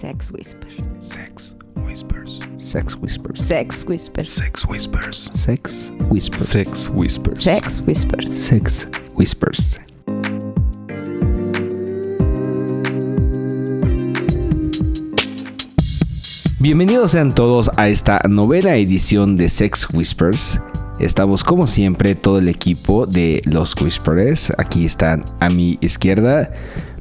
Sex Whispers. Sex Whispers. Sex Whispers. Sex Whispers. Sex Whispers. Sex Whispers. Sex Whispers. Sex Whispers. Sex Whispers. Bienvenidos sean todos a esta novena edición de Sex Whispers. Estamos como siempre todo el equipo de los Whisperers. Aquí están a mi izquierda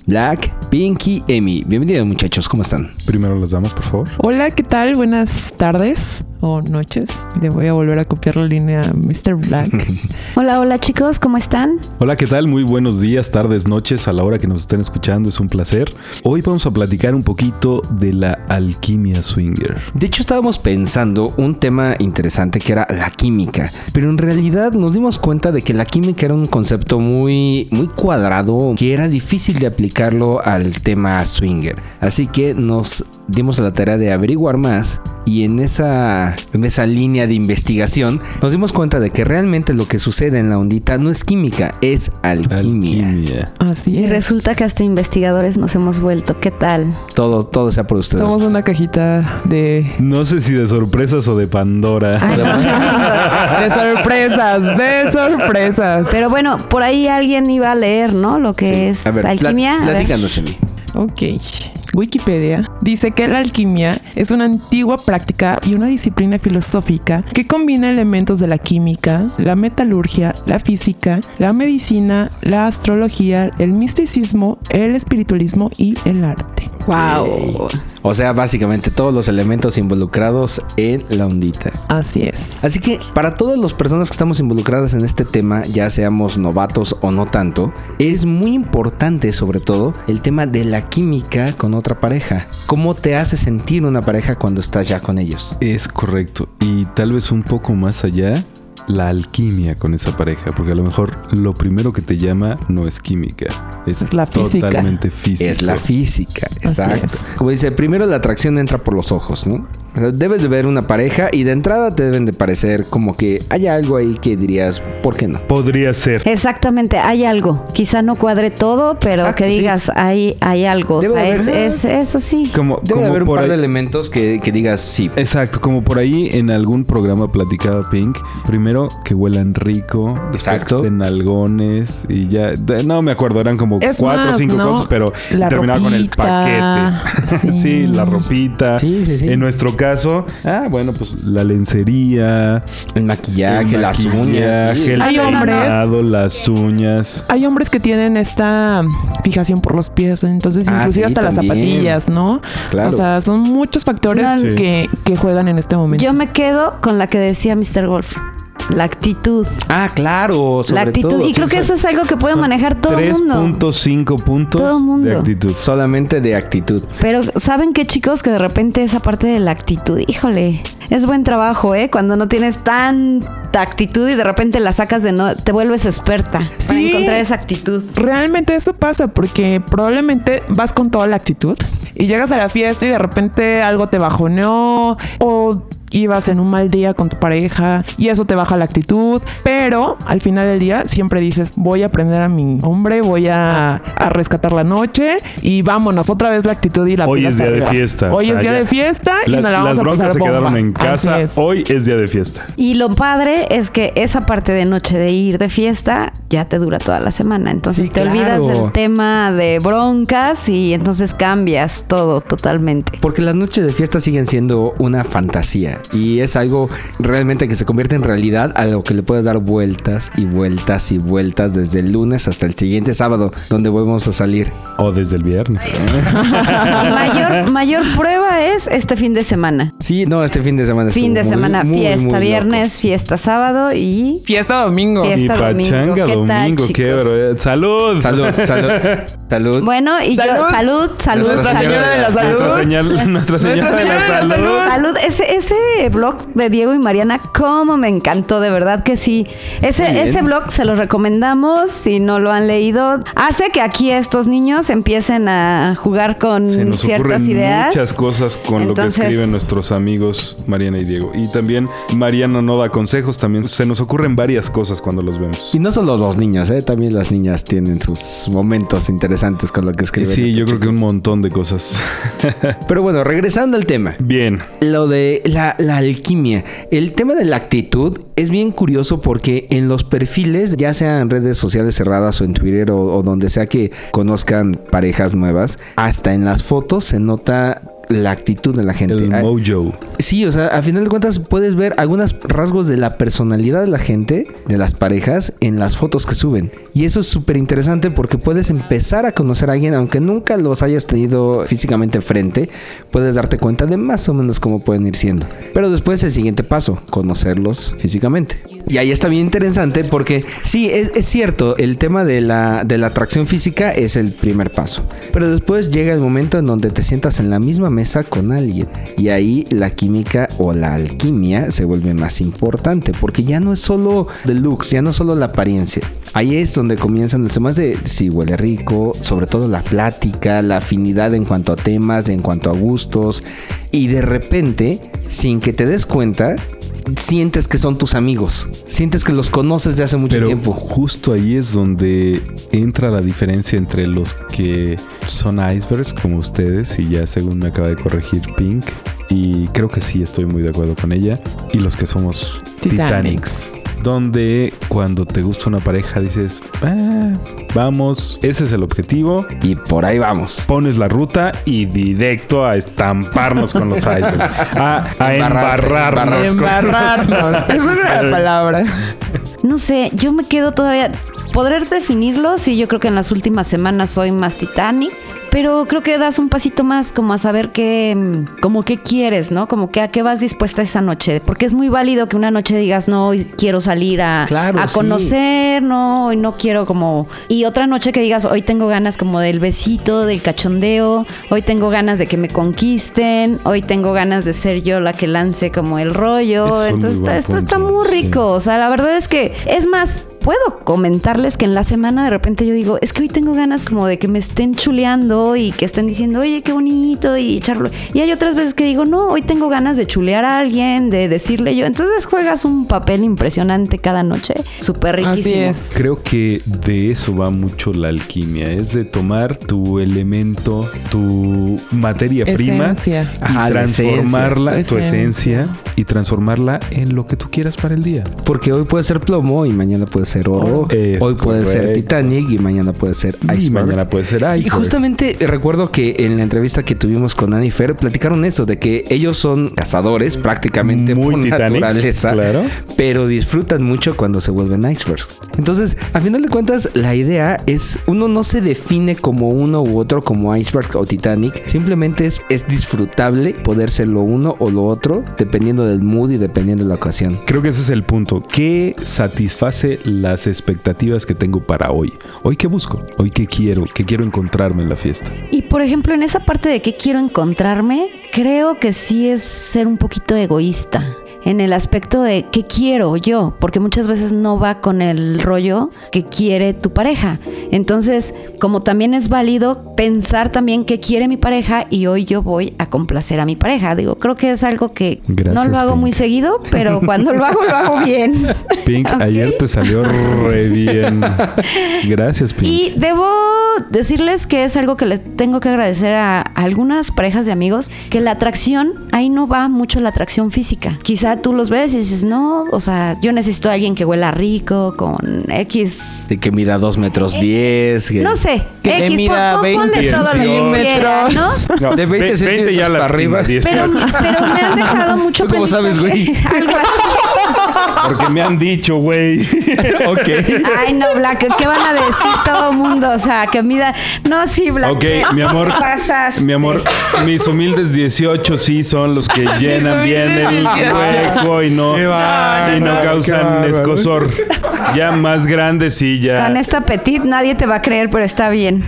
Black, Pinky, Emi. Bienvenidos muchachos, ¿cómo están? Primero las damas, por favor. Hola, ¿qué tal? Buenas tardes o noches. Le voy a volver a copiar la línea a Mr. Black. Hola, hola chicos, ¿cómo están? Hola, ¿qué tal? Muy buenos días, tardes, noches, a la hora que nos estén escuchando. Es un placer. Hoy vamos a platicar un poquito de la alquimia swinger. De hecho, estábamos pensando un tema interesante que era la química, pero en realidad nos dimos cuenta de que la química era un concepto muy, muy cuadrado, que era difícil de aplicarlo al tema swinger. Así que nos dimos a la tarea de averiguar más y en esa, en esa línea de investigación nos dimos cuenta de que realmente lo que sucede en la ondita no es química, es alquimia. Alquimia. Así Y es. resulta que hasta investigadores nos hemos vuelto. ¿Qué tal? Todo, todo sea por ustedes. Somos una cajita de, No sé si de sorpresas o de Pandora. Ay, no de sorpresas, de sorpresas. Pero bueno, por ahí alguien iba a leer, ¿no? Lo que es A ver, alquimia. pla- A ver. platícanos, Emi. Ok. Wikipedia dice que la alquimia es una antigua práctica y una disciplina filosófica que combina elementos de la química, la metalurgia, la física, la medicina, la astrología, el misticismo, el espiritualismo y el arte. Wow. O sea, básicamente todos los elementos involucrados en la ondita. Así es. Así que para todas las personas que estamos involucradas en este tema, ya seamos novatos o no tanto, es muy importante sobre todo el tema de la química con otra pareja. ¿Cómo te hace sentir una pareja cuando estás ya con ellos? Es correcto. Y tal vez un poco más allá, la alquimia con esa pareja. Porque a lo mejor lo primero que te llama no es química. Es, Es la física. totalmente físico. Es la física, exacto. es. Como dice, primero la atracción entra por los ojos, ¿no? O sea, debes de ver una pareja y de entrada te deben de parecer como que hay algo ahí que dirías, ¿por qué no? Podría ser. Exactamente, hay algo. Quizá no cuadre todo, pero Exacto, que sí. digas, hay, hay algo. O sea, de es, eso sí. Como, Debe como de haber un por par de elementos que, que digas sí. Exacto, como por ahí en algún programa platicaba Pink. Primero que huelan rico, después Exacto. que estén algones y ya. de- no me acuerdo, eran como Es cuatro o cinco ¿no? cosas, pero La terminaba con el paquete. Sí. sí. la ropita. Sí, sí, sí. En nuestro caso, ah, bueno, pues la lencería, El maquillaje, el las maquillaje, uñas. sí, el Hay hombres- peinado, las uñas. Hay hombres que tienen esta fijación por los pies, entonces Ah, inclusive sí, hasta las zapatillas, ¿no? Claro. O sea, son muchos factores No, Sí. que, que juegan en este momento. Yo me quedo con la que decía Mr. Golf. La actitud. Ah, claro, sobre la actitud. todo. y creo que eso es algo que puede manejar todo el mundo. 3.5 puntos Todo mundo. de actitud. Solamente de actitud. Pero ¿saben qué chicos? Que de repente esa parte de la actitud, híjole, es buen trabajo, ¿eh? Cuando no tienes tanta actitud y de repente la sacas de no, te vuelves experta para Sí. encontrar esa actitud. Realmente eso pasa porque probablemente vas con toda la actitud y llegas a la fiesta y de repente algo te bajoneó o ibas en un mal día con tu pareja y eso te baja la actitud, pero al final del día siempre dices, voy a aprender a mi hombre, voy a, a rescatar la noche y vámonos, otra vez la actitud y la Hoy es día de fiesta. Hoy o sea, es día ya- de fiesta y Las, nos la las vamos a broncas pasar se quedaron bomba. en casa. Es. Hoy es día de fiesta. Y lo padre es que esa parte de noche de ir de fiesta ya te dura toda la semana. Entonces Sí, te olvidas del tema de broncas y entonces cambias todo totalmente. Porque las noches de fiesta siguen siendo una fantasía y es algo realmente que se convierte en realidad a lo que le puedes dar vueltas y vueltas y vueltas desde el lunes hasta el siguiente sábado donde volvemos a salir. O desde el viernes. ¿eh? Y mayor, mayor prueba es este fin de semana. Sí, no, este fin de semana Fin de muy, semana, muy, fiesta muy viernes, fiesta sábado y Fiesta domingo. Fiesta. y Esta domingo. pachanga ¿Qué tal, domingo, qué bro- ¡Salud! Salud, salud, salud. bueno, y yo, Salud. salud, salud, Nuestra salud. Señora de la Salud. Nuestra, señal- nuestra señora de la Señora de la salud. Salud. Salud, ese, ese blog de Diego y Mariana, cómo me encantó, de verdad que sí. Ese, ese blog se lo recomendamos, si no lo han leído. Hace que aquí estos niños empiecen a jugar con Se nos ciertas ocurren ideas. muchas cosas con lo que escriben nuestros amigos Mariana y Diego. Y también Mariana no da consejos, también se nos ocurren varias cosas cuando los vemos. Y no solo los niños, ¿eh? también las niñas tienen sus momentos interesantes con lo que escriben. Sí, yo creo que un montón de cosas. Pero bueno, regresando al tema. Bien. Lo de la, la alquimia. El tema de la actitud es bien curioso porque en los perfiles, ya sea en redes sociales cerradas o en Twitter o, o donde sea que conozcan parejas nuevas, hasta en las fotos se nota la actitud de la gente. El Ah, mojo. Sí, o sea, a final de cuentas puedes ver algunos rasgos de la personalidad de la gente, de las parejas, en las fotos que suben. Y eso es súper interesante porque puedes empezar a conocer a alguien, aunque nunca los hayas tenido físicamente frente, puedes darte cuenta de más o menos cómo pueden ir siendo. Pero después el siguiente paso, conocerlos físicamente. Y ahí está bien interesante porque sí, es, es cierto, el tema de la, de la atracción física es el primer paso. Pero después llega el momento en donde te sientas en la misma mesa con alguien. Y ahí la química o la alquimia se vuelve más importante porque ya no es solo the looks, ya no es solo la apariencia. Ahí es donde comienzan los temas de si huele rico, sobre todo la plática, la afinidad en cuanto a temas, en cuanto a gustos. Y de repente, sin que te des cuenta, sientes que son tus amigos. Sientes que los conoces de hace mucho Pero tiempo. justo ahí es donde entra la diferencia entre los que son icebergs como ustedes y ya según me acaba de corregir Pink y creo que sí estoy muy de acuerdo con ella y los que somos Titanics. Titanics. Donde cuando te gusta una pareja dices, "Ah, vamos, ese es el objetivo, Y por ahí vamos. pones la ruta y directo a estamparnos con los icebergs. A, a embarrarnos. con los Embarrarnos. Esa es la palabra. No sé, yo me quedo todavía. Poder definirlo, sí, yo creo que en las últimas semanas soy más Titanic. Pero creo que das un pasito más como a saber qué, mm, como qué quieres, ¿no? Como que a qué vas dispuesta esa noche. Porque es muy válido que una noche digas, no, hoy quiero salir a, Claro, a sí. conocer, no, hoy no quiero como... Y otra noche que digas, hoy tengo ganas como del besito, del cachondeo, hoy tengo ganas de que me conquisten, hoy tengo ganas de ser yo la que lance como el rollo. Eso Entonces está, esto está muy sí. rico. O sea, la verdad es que, es más, puedo comentarles que en la semana de repente yo digo, es que hoy tengo ganas como de que me estén chuleando y que estén diciendo, oye, qué bonito y echarlo. Y hay otras veces que digo, no, hoy tengo ganas de chulear a alguien, de decirle yo. Entonces juegas un papel impresionante cada noche, súper riquísimo. Así es. Creo que de eso va mucho la alquimia, es de tomar tu elemento, tu materia prima Esencia. y Ajá, la transformarla, esencia. tu Tu esencia, esencia. y transformarla en lo que tú quieras para el día. Porque hoy puede ser plomo y mañana puede ser oro. Es hoy puede ser. Titanic y mañana puede ser Y Iceberg. mañana puede ser Y iceberg. justamente recuerdo que en la entrevista que tuvimos con Annie Fer platicaron eso, de que ellos son cazadores prácticamente Muy por Titanics, naturaleza, claro. pero disfrutan mucho cuando se vuelven icebergs. Entonces, a final de cuentas, la idea es, uno no se define como uno u otro, como iceberg o Titanic, simplemente es, es disfrutable poder ser lo uno o lo otro, dependiendo del mood y dependiendo de la ocasión. Creo que ese es el punto. ¿Qué satisface las expectativas que tengo para hoy? ¿Hoy qué busco? ¿Hoy qué quiero? ¿Qué quiero encontrarme en la fiesta? Y por ejemplo, en esa parte de qué quiero encontrarme, creo que sí es ser un poquito egoísta. En el aspecto de qué quiero yo, porque muchas veces no va con el rollo que quiere tu pareja. Entonces, como también es válido pensar también qué quiere mi pareja y hoy yo voy a complacer a mi pareja. Digo, creo que es algo que Gracias, no lo hago Pink. muy seguido, pero cuando lo hago, lo hago bien. Pink, ayer te salió re bien. Gracias, Pink. Y debo decirles que es algo que le tengo que agradecer a algunas parejas de amigos, que la atracción, ahí no va mucho la atracción física. Quizá tú los ves y dices, no, o sea, yo necesito a alguien que huela rico, con X... De que mida 2 metros 10. que- No sé, Que X, mida pon- pon- ponle 20 todo lo que quiera, ¿no? No, de 20 ve- centímetros ya para arriba. 18. Pero, pero me han dejado mucho ¿Tú cómo sabes, güey? Algo así. Porque me han dicho, güey. ok. Ay, no, Black, ¿qué van a decir todo mundo? O sea, que mida... No, sí, Black. Ok, mi amor, Pasaste. mi amor, mis humildes 18 sí son los que llenan bien el hueco y no, y no causan escosor. Ya más grandes sí, ya. Con esta petit nadie te va a creer, pero está bien.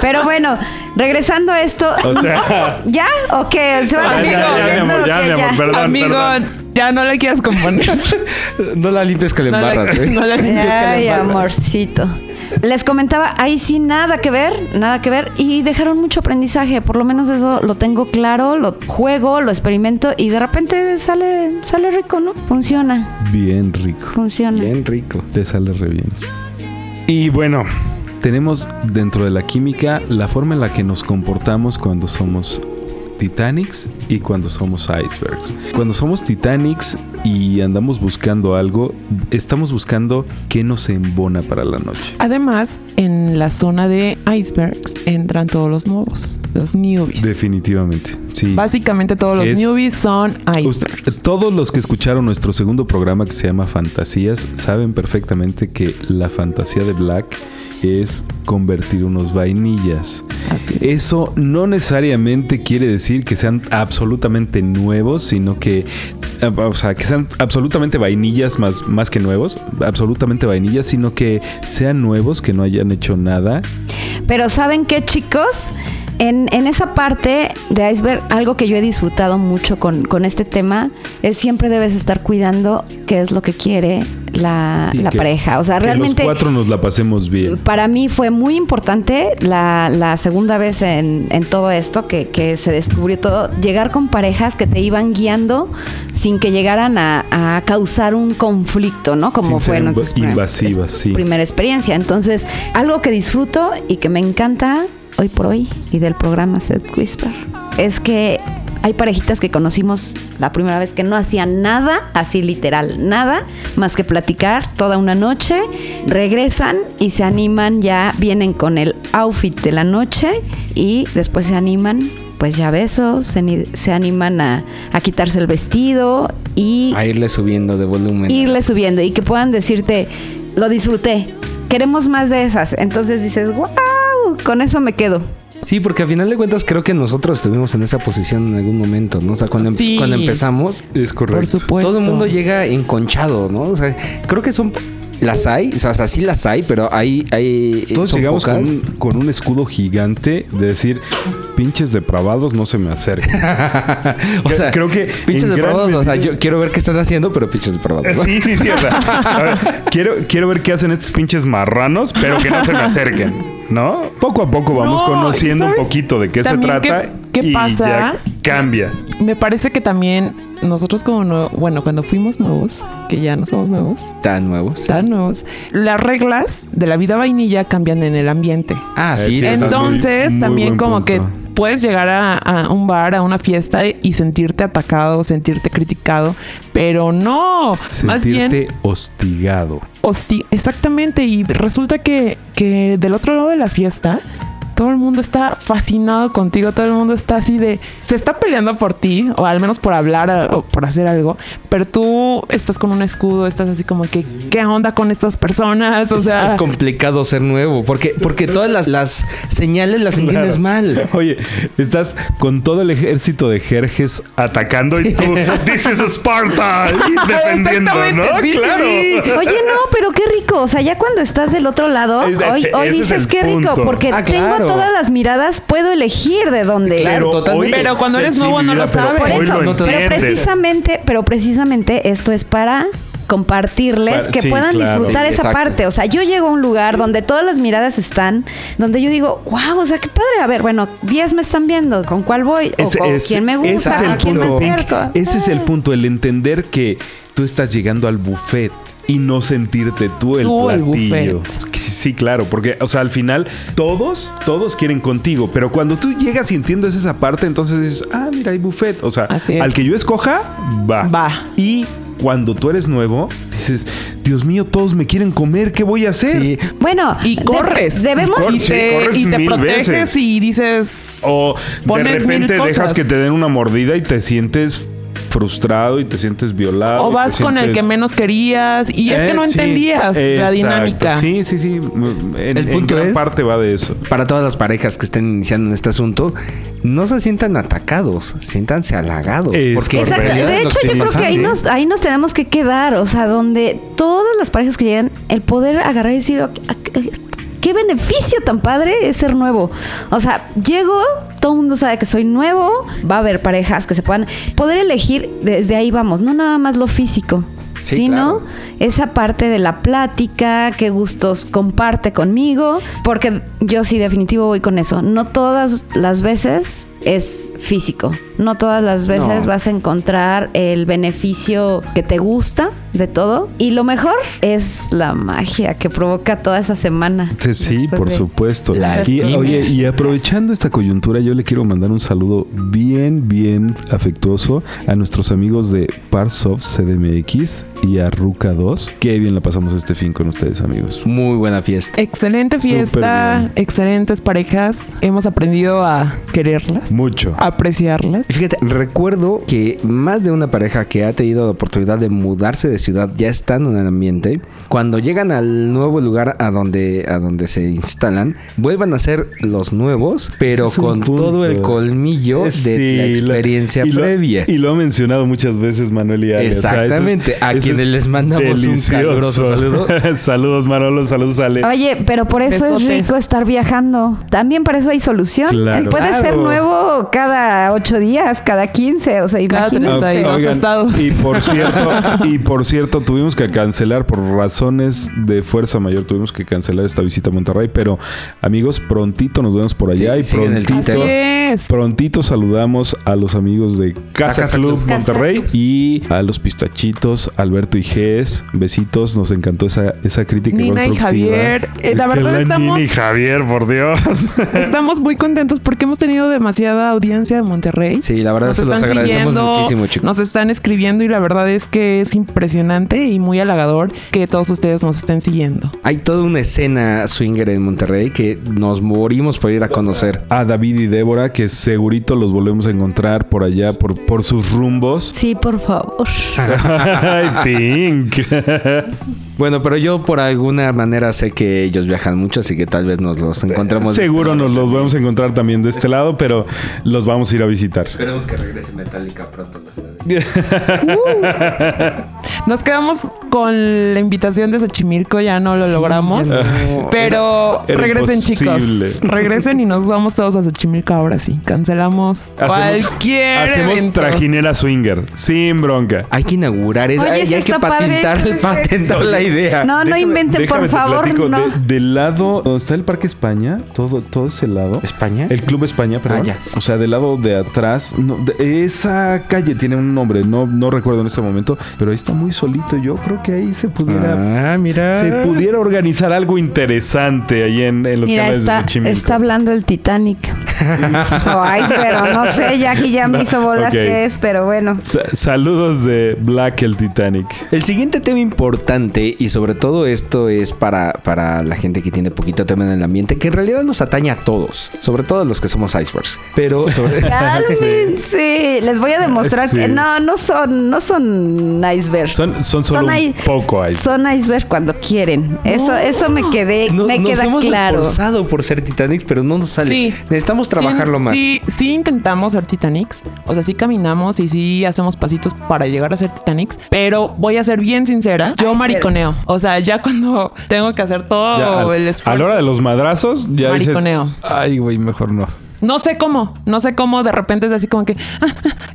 Pero bueno, regresando a esto. O sea, ¿Ya? ¿O qué? ¿Se van a ya, ya, ya, mi amor, ya, mi amor, perdón, Amigo, perdón. Ya no le quieras componer. No la limpies que le No embarras, la, güey. no la limpies que le Ay, amorcito. Les comentaba, ahí sí nada que ver, nada que ver. Y dejaron mucho aprendizaje. Por lo menos eso lo tengo claro, lo juego, lo experimento y de repente sale, sale rico, ¿no? Funciona, bien rico. funciona. Bien rico. Te sale re bien. Y bueno, tenemos dentro de la química la forma en la que nos comportamos cuando somos Titanics y cuando somos icebergs. Cuando somos Titanics y andamos buscando algo, estamos buscando qué nos embona para la noche. Además, en la zona de icebergs entran todos los nuevos, los newbies. Definitivamente, sí. Básicamente todos los Es- newbies son icebergs. Todos los que escucharon nuestro segundo programa que se llama Fantasías saben perfectamente que la fantasía de Black es convertir unos vainillas. Es. Eso no necesariamente quiere decir que sean absolutamente nuevos, sino que, eh, o sea, que sean absolutamente vainillas más, más que nuevos, absolutamente vainillas, sino que sean nuevos, que no hayan hecho nada. Pero ¿saben qué, chicos? En, en esa parte de iceberg, algo que yo he disfrutado mucho con, con este tema es siempre debes estar cuidando qué es lo que quiere la, Y la que- pareja. O sea, que realmente... los cuatro nos la pasemos bien. Para mí fue muy importante la, la segunda vez en, en todo esto que, que se descubrió todo, llegar con parejas que te iban guiando sin que llegaran a, a causar un conflicto, ¿no? Como Sin fue en inv- nuestra prim- invasivas, sí. primera experiencia. Entonces, algo que disfruto y que me encanta hoy por hoy y del programa Set Whisper es que hay parejitas que conocimos la primera vez que no hacían nada, así literal, nada, más que platicar toda una noche, regresan y se animan, ya vienen con el outfit de la noche y después se animan, pues ya besos, se, se animan a, a quitarse el vestido y A irle subiendo de volumen. irle subiendo y que puedan decirte, lo disfruté, queremos más de esas. Entonces dices, wow, con eso me quedo. Sí, porque al final de cuentas creo que nosotros estuvimos en esa posición en algún momento, ¿no? O sea, cuando, em- cuando empezamos, Es Por correcto. supuesto. todo el mundo llega enconchado, ¿no? O sea, creo que son... Las hay, o sea, hasta sí las hay, pero hay... hay Todos son llegamos con un, con un escudo gigante de decir, pinches depravados no se me acerquen. o sea, creo que Pinches depravados, o sea, yo quiero ver qué están haciendo, pero pinches depravados. ¿no? Sí, sí, sí. o sea, a ver, quiero, quiero ver qué hacen estos pinches marranos, pero que no se me acerquen, ¿no? Poco a poco vamos No, conociendo ¿y un poquito de qué se trata. qué- qué y pasa? ya cambia. Me parece que también nosotros como nuevo- bueno, cuando fuimos nuevos, que ya no somos nuevos, Tan nuevos. tan nuevos, las reglas de la vida vainilla cambian en el ambiente. Ah, Eh, sí. sí, muy- Entonces, muy también como punto. que puedes llegar a, a un bar, a una fiesta y sentirte atacado, sentirte criticado, pero no, más bien Sentirte hostigado. hosti- exactamente y resulta que, que del otro lado de la fiesta todo el mundo está fascinado contigo, todo el mundo está así de, se está peleando por ti, o al menos por hablar o por hacer algo, pero tú estás con un escudo, estás así como que, ¿qué onda con estas personas? O es, sea, es complicado ser nuevo, porque, porque todas las, las señales las entiendes mal. Oye, estás con todo el ejército de Jerjes atacando y tú, this is Sparta, y defendiendo, ¿no? Exactamente, sí, claro. sí. Oye, no, pero qué rico. O sea, ya cuando estás del otro lado, hoy, ese hoy es dices qué rico, porque Ah, tengo claro. Todas las miradas, puedo elegir de dónde. Claro, totalmente. Pero cuando eres nuevo no lo sabes. pero Por eso, no precisamente, pero precisamente esto es para compartirles Para- que sí, puedan claro. disfrutar Sí, esa exacto. parte. O sea, yo llego a un lugar donde todas las miradas están, donde yo digo, wow, o sea, qué padre. A ver, bueno, 10 me están viendo, ¿con cuál voy? O Ese- con ese- quién me ese gusta, es el quién me punto, Pink. acerco. Ese es el Ah. punto, el entender que tú estás llegando al buffet y no sentirte tú el Tú platillo. Sí, claro, porque, o sea, al final todos, todos quieren contigo, pero cuando tú llegas y entiendes esa parte, entonces dices, ah, mira, hay buffet. O sea, al que yo escoja, va. Va. Y cuando tú eres nuevo, dices, Dios mío, todos me quieren comer, ¿qué voy a hacer? Sí. Bueno, Y corres. debemos Y cor- y sí, te, corres y te mil proteges veces. y dices, O de repente dejas que te den una mordida y te sientes frustrado y te sientes violado. o vas con el que menos querías y es Eh, que no sí, entendías la dinámica. Sí, sí, sí. En, El en punto gran es- parte va de eso. Para todas las parejas que estén iniciando en este asunto, no se sientan atacados, siéntanse halagados. Es porque en Exacto. realidad De hecho, yo creo que ahí nos, ahí nos tenemos que quedar. O sea, donde todas las parejas que llegan, el poder agarrar y decir, "Ok, ok, qué beneficio tan padre es ser nuevo. O sea, llego, todo el mundo sabe que soy nuevo, va a haber parejas que se puedan poder elegir, desde ahí vamos, no nada más lo físico. Sí, sino claro. esa parte de la plática, qué gustos comparte conmigo, porque yo sí definitivo voy con eso. No todas las veces es físico, no todas las veces No. vas a encontrar el beneficio que te gusta de todo. Y lo mejor es la magia que provoca toda esa semana. Sí, por de- supuesto. La Y, oye, y aprovechando esta coyuntura, yo le quiero mandar un saludo bien, bien afectuoso a nuestros amigos de Parsoft CDMX y a Ruca 2. Qué bien la pasamos este fin con ustedes, amigos. Muy buena fiesta. Excelente fiesta, excelentes parejas. Hemos aprendido a quererlas, Mucho. apreciarlas. Y Fíjate, recuerdo que más de una pareja que ha tenido la oportunidad de mudarse de ciudad ya estando en el ambiente, cuando llegan al nuevo lugar a donde, a donde se instalan, vuelvan a ser los nuevos, pero es con todo el colmillo de Sí, la experiencia y lo- previa. y lo ha mencionado muchas veces Manuel y Ale. o sea, eso es- Exactamente. A quienes es les mandamos un caluroso saludo. saludos, Manolo. Saludos, Ale. Oye, pero por eso es rico estar viajando. También para eso hay solución. Claro. Sí, puede ser Claro. Cada ocho días, cada quince, o sea, Cada imagínate. treinta y dos. Oigan, estados. y por cierto, y por cierto, tuvimos que cancelar por razones de fuerza mayor, tuvimos que cancelar esta visita a Monterrey, pero amigos, prontito nos vemos por allá Sí, y sigue en el prontito, prontito saludamos a los amigos de Casa, Casa Club Club. Monterrey Casa y a los pistachitos, Alberto y Gés, besitos, nos encantó esa, esa crítica Nina y constructiva. Javier, eh, la verdad estamos- Nina y Javier, por Dios. Estamos muy contentos porque hemos tenido audiencia de Monterrey. Sí, la verdad Nos se los agradecemos muchísimo, chicos. Nos están escribiendo y la verdad es que es impresionante y muy halagador que todos ustedes nos estén siguiendo. Hay toda una escena swinger en Monterrey que nos morimos por ir a conocer. a David y Débora, que segurito los volvemos a encontrar por allá, por, por sus rumbos. Sí, por favor. Ay, Pink. Bueno, pero yo por alguna manera sé que ellos viajan mucho, así que tal vez nos los encontremos. de Seguro este nos los vamos a encontrar también de este lado, pero los vamos a ir a visitar. Esperemos que regrese Metallica pronto. Nos quedamos con la invitación de Xochimilco, ya no lo logramos. no. Pero Era regresen, imposible. chicos. Regresen y nos vamos todos a Xochimilco ahora sí. Cancelamos cualquier hacemos evento. trajinera swinger, sin bronca. Hay que inaugurar eso. Oye, hay, que padre patentar, la idea. No, no inventen, por favor, platico. no. De- del lado donde está el Parque España, todo, todo ese lado. ¿España? El Club España, perdón. Ah, ya. O sea, del lado de atrás. no, de- esa calle tiene un nombre, no, no recuerdo en este momento, pero ahí está muy solito. Yo creo que ahí se pudiera. Ah, mira. Se pudiera organizar algo interesante ahí en, en los Mira, canales de está, Xochimilco. está hablando el Titanic. o iceberg, o no sé, ya que ya me hizo bolas Ok. que es, pero bueno. Sa- saludos de Black el Titanic. El siguiente tema importante, y sobre todo esto es para, para la gente que tiene poquito tema en el ambiente, que en realidad nos atañe a todos, sobre todo a los que somos icebergs. Pero sobre... Cálmense. Les voy a demostrar Sí. que no, no son, no son iceberg. Son, son solo un i- poco ahí. Son iceberg cuando quieren. Eso, eso me quedé, No- me nos queda hemos claro. esforzado por ser Titanic, pero no nos sale. Sí. Necesitamos trabajarlo sí, más. Sí, sí intentamos ser Titanics. O sea, sí caminamos y sí hacemos pasitos para llegar a ser Titanics. Pero voy a ser bien sincera. Yo Ay, mariconeo. O sea, ya cuando tengo que hacer todo Ya, al- el a esfuerzo. la hora de los madrazos, ya dices, Mariconeo. ay, güey, mejor no. No sé cómo. No sé cómo de repente es así como que...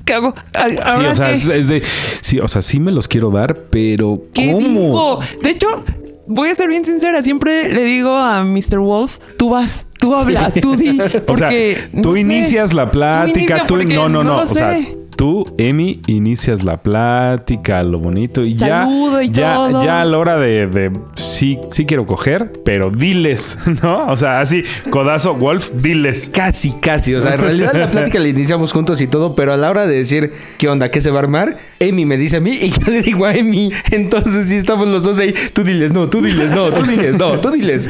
¿Qué hago? Sí, ¿ahora o sea, qué? es, es de, sí, o sea, sí me los quiero dar, pero ¿Qué ¿cómo? digo? De hecho, voy a ser bien sincera. Siempre le digo a Mr. Wolf, tú vas, tú habla, tú di. Porque, o sea, no tú sé. inicias la plática, tú, no, no, no, lo o sea. Tú, Emi, inicias la plática, lo bonito y Saludo ya, y ya, todo. ya a la hora de, de sí, sí quiero coger, pero diles, ¿no? O sea, así, codazo, Wolf, diles. Casi, casi. O sea, en realidad la plática la iniciamos juntos y todo, pero a la hora de decir qué onda, qué se va a armar, Emi me dice a mí y yo le digo a Emi. Entonces, sí estamos los dos ahí. Tú diles, no, tú diles, no, tú diles, no, tú diles.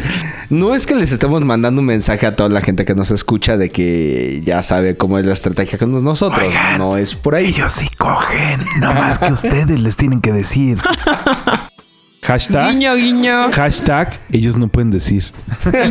No es que les estemos mandando un mensaje a toda la gente que nos escucha de que ya sabe cómo es la estrategia con nosotros. No es por ahí. Ellos sí cogen, no más que ustedes les tienen que decir. Hashtag. Guiño, guiño. Hashtag, ellos no pueden decir.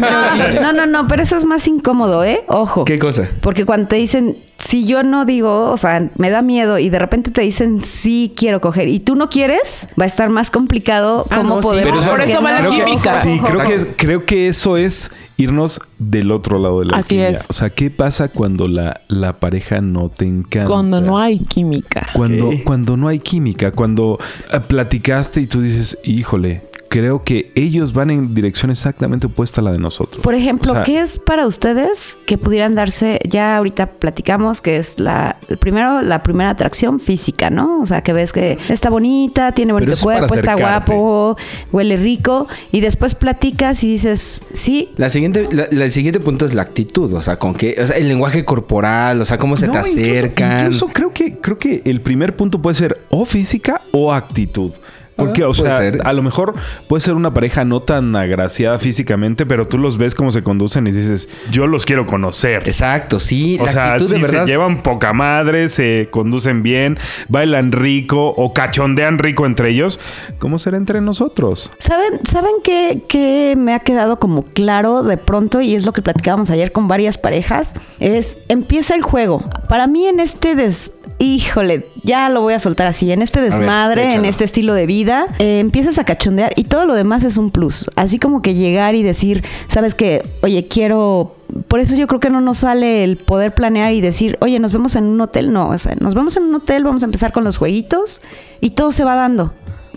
No, no, no, pero eso es más incómodo, ¿eh? Ojo. ¿Qué cosa? Porque cuando te dicen, si yo no digo, o sea, me da miedo y de repente te dicen, sí quiero coger y tú no quieres, va a estar más complicado Ah, cómo no, sí, poder. pero por eso va la no- Creo que- química. sí, creo que, creo que eso es irnos del otro lado de la Así es. O sea, ¿qué pasa cuando la, la pareja no te encanta? Cuando no hay química. Cuando, cuando no hay química, cuando eh, platicaste y tú dices, híjole, creo que ellos van en dirección exactamente opuesta a la de nosotros. Por ejemplo, O sea, ¿qué es para ustedes que pudieran darse, ya ahorita platicamos que es la, primero, la primera atracción física, ¿no? O sea, que ves que está bonita, tiene bonito cuerpo, está guapo, huele rico, y después platicas y dices, sí, La siguiente, la- la- el siguiente punto es la actitud, o sea, con qué, o sea, el lenguaje corporal, o sea, cómo se No, te incluso- acercan. Incluso, creo que creo que el primer punto puede ser o física o actitud. Porque, Ah, o sea, ser. a lo mejor puede ser una pareja no tan agraciada físicamente, pero tú los ves cómo se conducen y dices, yo los quiero conocer. Exacto, sí, O la sea, actitud si de verdad. se llevan poca madre, se conducen bien, bailan rico o cachondean rico entre ellos, ¿cómo será entre nosotros? ¿Saben, ¿saben qué, qué me ha quedado como claro de pronto? Y es lo que platicábamos ayer con varias parejas. Es, empieza el juego. Para mí en este des... Híjole, ya lo voy a soltar así. En este desmadre, en este estilo de vida, eh, empiezas a cachondear y todo lo demás es un plus. Así como que llegar y decir, sabes que, oye, quiero... Por eso yo creo que no nos sale el poder planear y decir, oye, nos vemos en un hotel. No, o sea, nos vemos en un hotel, vamos a empezar con los jueguitos y todo se va dando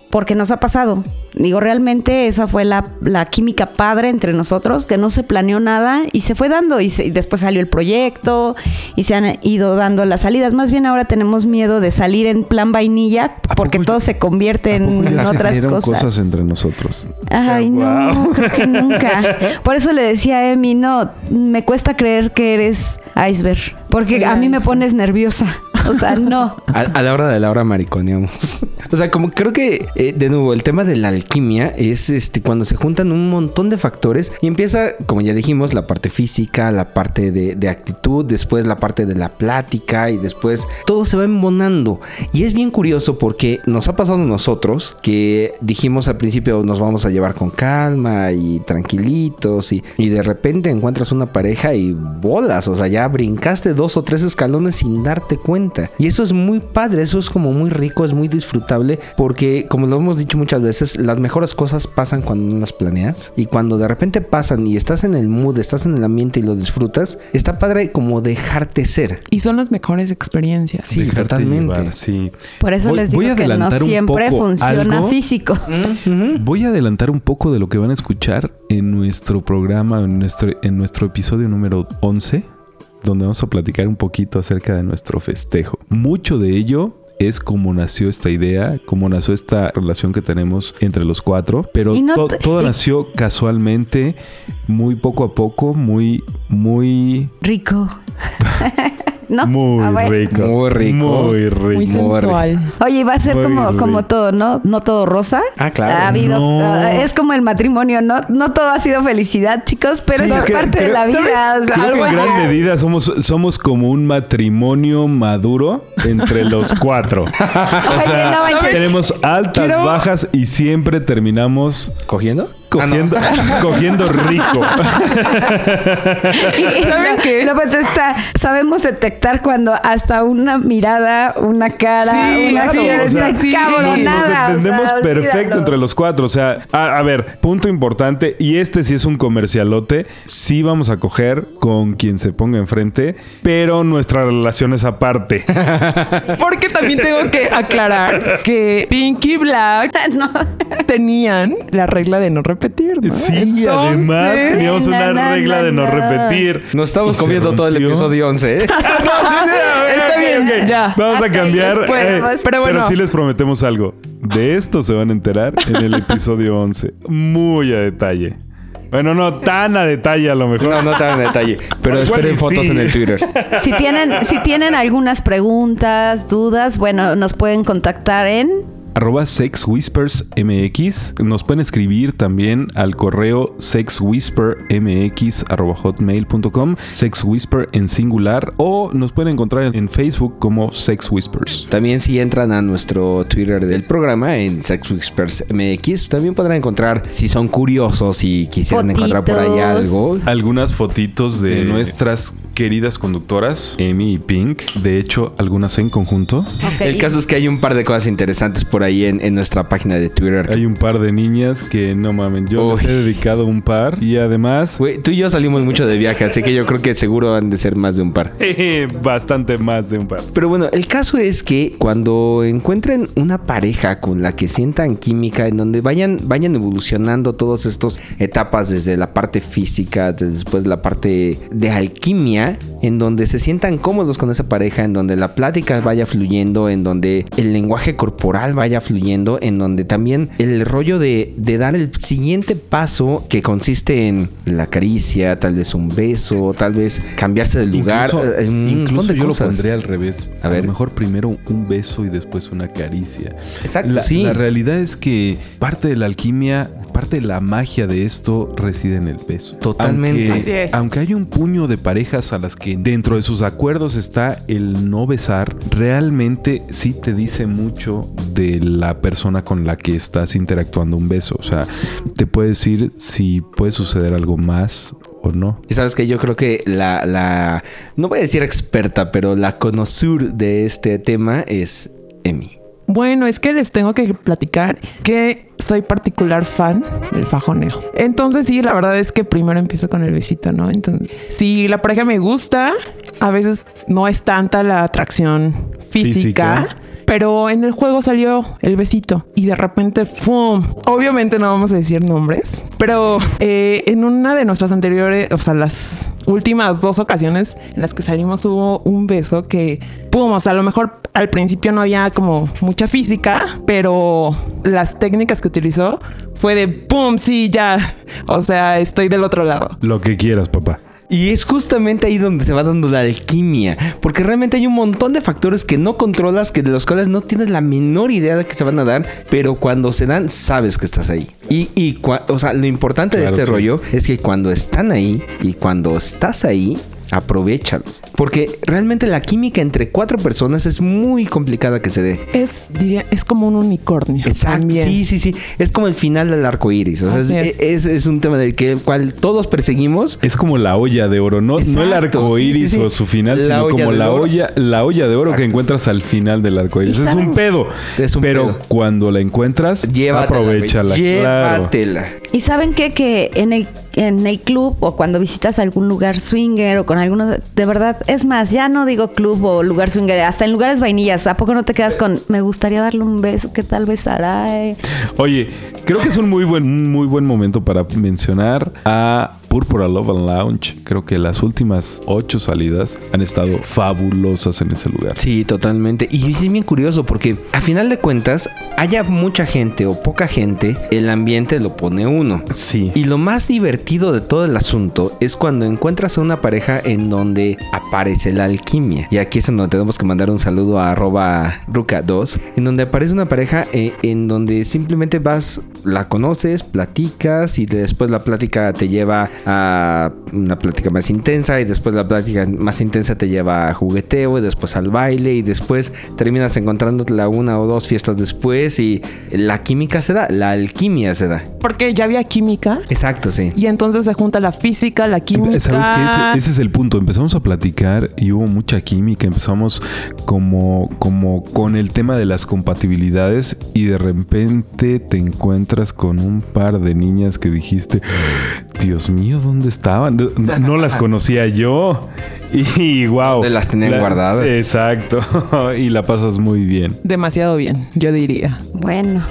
porque nos ha pasado. Digo, realmente esa fue la, la química padre entre nosotros, que no se planeó nada y se fue dando. Y, se- y después salió el proyecto y se han ido dando las salidas. Más bien ahora tenemos miedo de salir en plan vainilla porque todo ya- se convierte ¿A poco en otras cosas. cosas entre nosotros. Ay, no, Wow. creo que nunca. Por eso le decía a Emi, no, me cuesta creer que eres iceberg, porque a mí me pones nerviosa. O sea, no. A, la hora de la hora mariconeamos. O sea, como creo que, eh, de nuevo, el tema de la alquimia es este cuando se juntan un montón de factores y empieza, como ya dijimos, la parte física, la parte de, de actitud, después la parte de la plática y después todo se va embonando. Y es bien curioso porque nos ha pasado a nosotros que dijimos al principio nos vamos a llevar con calma y tranquilitos y, y de repente encuentras una pareja y bolas, o sea, ya brincaste dos o tres escalones sin darte cuenta. Y eso es muy padre, eso es como muy rico, es muy disfrutable porque como lo hemos dicho muchas veces, las mejores cosas pasan cuando no las planeas y cuando de repente pasan y estás en el mood, estás en el ambiente y lo disfrutas, está padre como dejarte ser. Y son las mejores experiencias. Sí, Dejarte totalmente. llevar, sí. Por eso Voy- les digo voy a que no siempre funciona algo. físico. Voy a adelantar un poco de lo que van a escuchar en nuestro programa, en nuestro, en nuestro episodio número 11, donde vamos a platicar un poquito acerca de nuestro festejo. Mucho de ello es cómo nació esta idea, cómo nació esta relación que tenemos entre los cuatro, pero no to- todo nació casualmente, muy poco a poco, muy, muy, Rico. ¿No? muy Ah, bueno. rico. Muy rico. Muy rico. Muy sensual. Oye, y va a ser Muy como, rico. como todo, ¿no? No todo rosa. Ah, claro. Ha habido, No. ah, es como el matrimonio, ¿no? No todo ha sido felicidad, chicos, pero Sí, es que- parte de la vida. o sea, Creo que en gran medida somos, somos como un matrimonio maduro entre los cuatro. O sea, no tenemos altas, Quiero- bajas y siempre terminamos ¿Cogiendo? Cogiendo, cogiendo rico. Y- y ¿Saben lo- qué? lo peor está, sabemos detectar cuando hasta una mirada, una cara, Sí, una claro, o sea, es sí. cabronada, Nos o sea, entendemos perfecto olvídalo. entre los cuatro. O sea, a, a ver, punto importante. Y este sí es un comercialote. Sí vamos a coger con quien se ponga enfrente, pero nuestra relación es aparte. Porque también tengo que aclarar que Pinky Black No. tenían la regla de no repetir, ¿no? Sí, Entonces, además teníamos na, una na, regla na, de no na. repetir. Nos estamos comiendo todo el episodio 11, ¿eh? Está bien, ya. Vamos a cambiar. después, eh, pues. pero, Pero bueno. sí les prometemos algo. De esto se van a enterar en el episodio 11. Muy a detalle. Bueno, no tan a detalle a lo mejor. No, no tan en detalle. Pero esperen fotos sí. en el Twitter. Si tienen, si tienen algunas preguntas, dudas, bueno, nos pueden contactar en Arroba Sex Whispers MX. Nos pueden escribir también al correo sexwhispermx arroba hotmail.com. Sex Whisper en singular. O nos pueden encontrar en Facebook como Sex Whispers. También si entran a nuestro Twitter del programa en Sex Whispers MX, también podrán encontrar si son curiosos y quisieran encontrar por ahí algo. Algunas fotitos de De- nuestras queridas conductoras, Amy y Pink. De hecho, algunas en conjunto. El caso es que hay un par de cosas interesantes por ahí en, en nuestra página de Twitter. Hay un par de niñas que no mamen, yo les he dedicado un par y además tú y yo salimos mucho de viaje, así que yo creo que seguro han de ser más de un par. bastante más de un par. Pero bueno, el caso es que cuando encuentren una pareja con la que sientan química, en donde vayan, vayan evolucionando todas estas etapas desde la parte física, desde después la parte de alquimia, en donde se sientan cómodos con esa pareja, en donde la plática vaya fluyendo, en donde el lenguaje corporal vaya fluyendo, en donde también el rollo de, de dar el siguiente paso que consiste en la caricia, tal vez un beso, tal vez cambiarse de lugar, Incluso, eh, un montón incluso de yo cosas. lo pondría al revés. A A, ver. lo mejor primero un beso y después una caricia. Exacto, la, sí. La realidad es que parte de la alquimia, parte de la magia de esto reside en el beso. Totalmente. Aunque, Así es. aunque hay un puño de parejas a las que dentro de sus acuerdos está el no besar, realmente sí te dice mucho de la persona con la que estás interactuando un beso. O sea, te puede decir si puede suceder algo más o no. Y sabes que yo creo que la, la, no voy a decir experta, pero la conocur de este tema es Emi. Bueno, es que les tengo que platicar que soy particular fan del fajoneo. Entonces sí, la verdad es que primero empiezo con el besito, ¿no? Entonces, si la pareja me gusta, a veces no es tanta la atracción física. Física. Pero en el juego salió el besito y de repente, ¡fum! Obviamente no vamos a decir nombres, pero eh, en una de nuestras anteriores, o sea, las últimas dos ocasiones en las que salimos hubo un beso que, ¡pum! O sea, a lo mejor al principio no había como mucha física, pero las técnicas que utilizó fue de, ¡pum! Sí, ya. O sea, estoy del otro lado. Lo que quieras, papá. Y es justamente ahí donde se va dando la alquimia, porque realmente hay un montón de factores que no controlas, que de los cuales no tienes la menor idea de que se van a dar, pero cuando se dan sabes que estás ahí. Y, y o sea, lo importante de este sí. rollo es que cuando están ahí y cuando estás ahí, aprovechalos. Porque realmente la química entre cuatro personas es muy complicada que se dé. Es, diría, es como un unicornio. Exacto. también. Sí, sí, sí. Es como el final del arco iris. O sea, es, es- es un tema del que cual todos perseguimos. Es como la olla de oro, no, no el arco iris sí, sí. o su final, La sino como la oro. olla, la olla de oro que encuentras al final del arco iris. ¿Y Es un pedo. Es un pero pedo. cuando la encuentras, Llévatela. aprovechala. güey. Claro. Y saben qué? que en el, en el club o cuando visitas algún lugar swinger o con alguno, de, verdad, es más, ya no digo club o lugar swinger, hasta en lugares vainillas, ¿a poco no te quedas con, me gustaría darle un beso, qué tal besará? eh? Oye, creo que es un muy buen, muy buen momento para mencionar a Purpura Love and Lounge. Creo que las últimas ocho salidas han estado fabulosas en ese lugar. Sí, totalmente. Y es bien curioso porque a final de cuentas, haya mucha gente o poca gente, el ambiente lo pone uno. Sí. Y lo más divertido de todo el asunto es cuando encuentras a una pareja en donde aparece la alquimia. Y aquí es en donde tenemos que mandar un saludo a arroba ruca2, en donde aparece una pareja eh, en donde simplemente vas, la conoces, platicas y después la plática te lleva a una plática más intensa y después la plática más intensa te lleva a jugueteo y después al baile y después terminas encontrándola una o dos fiestas después y la química se da, la alquimia se da. Porque ya había química Exacto, sí. y entonces se junta la física, la química. ¿Sabes qué? Ese, ese es el punto. Empezamos a platicar y hubo mucha química. Empezamos como, como con el tema de las compatibilidades y de repente te encuentras con un par de niñas que dijiste, Dios mío, ¿dónde estaban? No, no las conocía yo. Y wow. ¿Dónde las tenían guardadas? Exacto. y la pasas muy bien. Demasiado bien, yo diría. Bueno,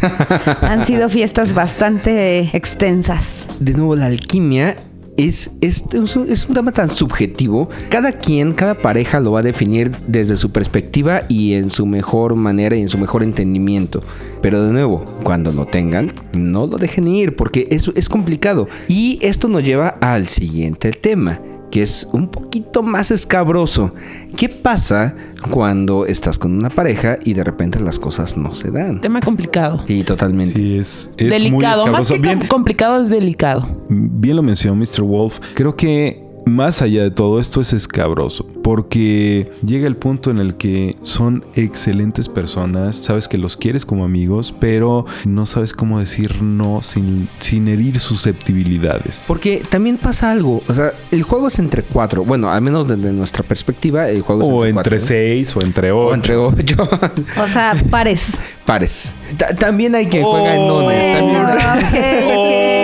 han sido fiestas bastante extensas. de nuevo, la alquimia es, es, es un, tema tan subjetivo. Cada quien, cada pareja lo va a definir desde su perspectiva y en su mejor manera y en su mejor entendimiento. Pero de nuevo, cuando lo tengan, no lo dejen ir porque es, es complicado. Y esto nos lleva al siguiente tema que es un poquito más escabroso. ¿Qué pasa cuando estás con una pareja y de repente las cosas no se dan? Tema complicado. Sí, totalmente. Sí, es, es muy delicado. Más escabroso. que Bien, com- complicado es delicado. bien lo mencionó Mr. Wolf. Creo que más allá de todo esto es escabroso, porque llega el punto en el que son excelentes personas, sabes que los quieres como amigos, pero no sabes cómo decir no sin, sin herir susceptibilidades. Porque también pasa algo, o sea, el juego es entre cuatro, bueno, al menos desde nuestra perspectiva, el juego es O entre, entre cuatro, ¿no? seis o entre ocho. O entre ocho O sea, pares. pares. Ta- también hay quien juega en dones. Bueno, también- ok, ok, ok.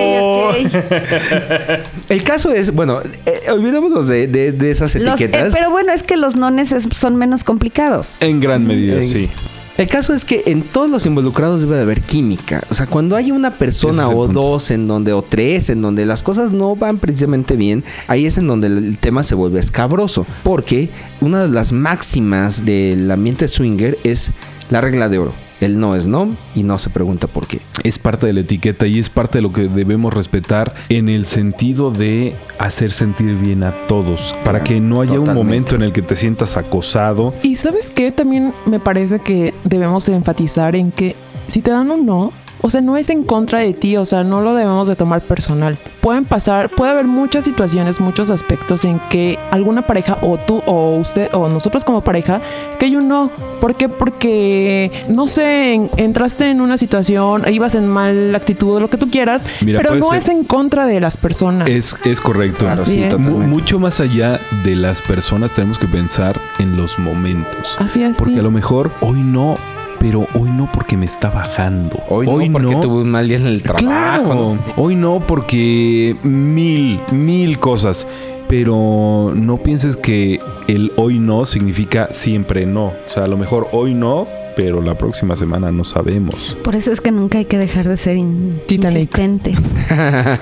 El caso es, bueno, eh, olvidémonos de, de- de esas Los- eh, etiquetas. pero bueno, es que los nones es- son menos complicados. En gran medida, En- sí. El caso es que en todos los involucrados debe de haber química. O sea, cuando hay una persona es o punto. dos en donde, o tres, en donde las cosas no van precisamente bien, ahí es en donde el tema se vuelve escabroso. Porque una de las máximas del ambiente swinger es la regla de oro. El no es no y no se pregunta por qué. Es parte de la etiqueta y es parte de lo que debemos respetar en el sentido de hacer sentir bien a todos. Para que no haya un momento en el que te sientas acosado. Y sabes qué, también me parece que debemos enfatizar en que si te dan un no, o sea, no es en contra de ti, o sea, no lo debemos de tomar personal. Pueden pasar, puede haber muchas situaciones, muchos aspectos en que alguna pareja o tú o usted o nosotros como pareja que hay un no. ¿Por qué? Porque no sé, en- entraste en una situación, ibas en mal actitud, lo que tú quieras, Mira, pero no ser- es en contra de las personas. Es, es correcto. Claro, Así sí, es. Mucho más allá de las personas tenemos que pensar en los momentos. Así es. Porque sí. a lo mejor hoy no, pero hoy no porque me está bajando. Hoy, no, porque tuve un mal día en el trabajo. Claro, no sé. hoy no porque mil, mil cosas. Pero no pienses que el hoy no significa siempre no. O sea, a lo mejor hoy no, pero la próxima semana no sabemos. Por eso es que nunca hay que dejar de ser in- insistentes.